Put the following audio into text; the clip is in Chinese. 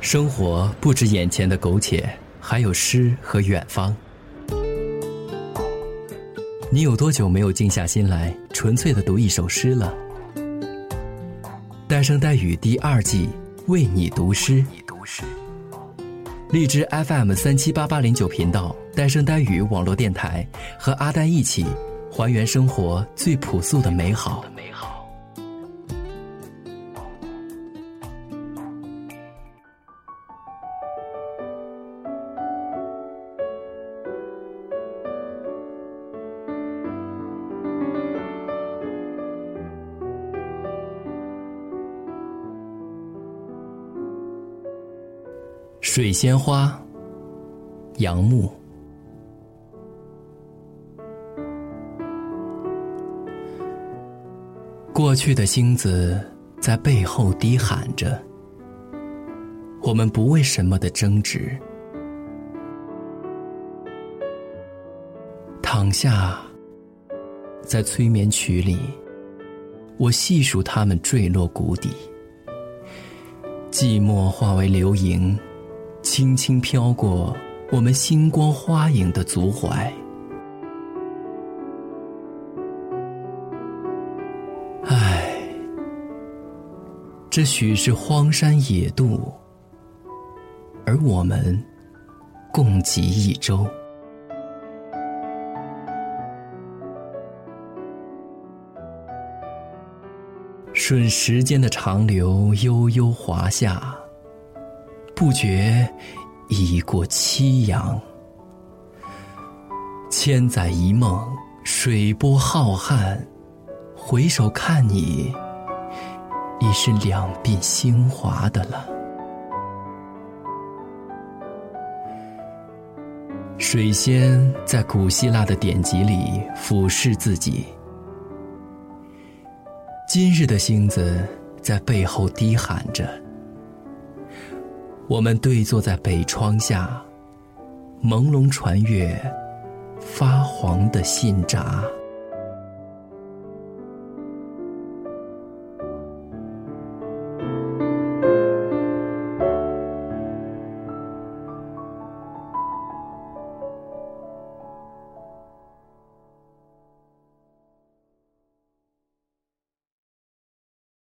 生活不止眼前的苟且，还有诗和远方。你有多久没有静下心来，纯粹的读一首诗了？单声呆语第二季，为你读诗。荔枝 FM 三七八八零九频道，单声呆语网络电台，和阿呆一起还原生活最朴素的美好。水仙花，杨牧。过去的星子在背后低喊着，我们不为什么的争执。躺下，在催眠曲里，我细数他们坠落谷底，寂寞化为流萤。轻轻飘过我们星光花影的足踝，唉，这许是荒山野渡，而我们共济一周。顺时间的长流，悠悠华夏。不觉已过七阳，千载一梦，水波浩瀚。回首看你，已是两鬓星华的了。水仙在古希腊的典籍里俯视自己，今日的星子在背后低喊着。我们对坐在北窗下，朦胧传阅发黄的信札。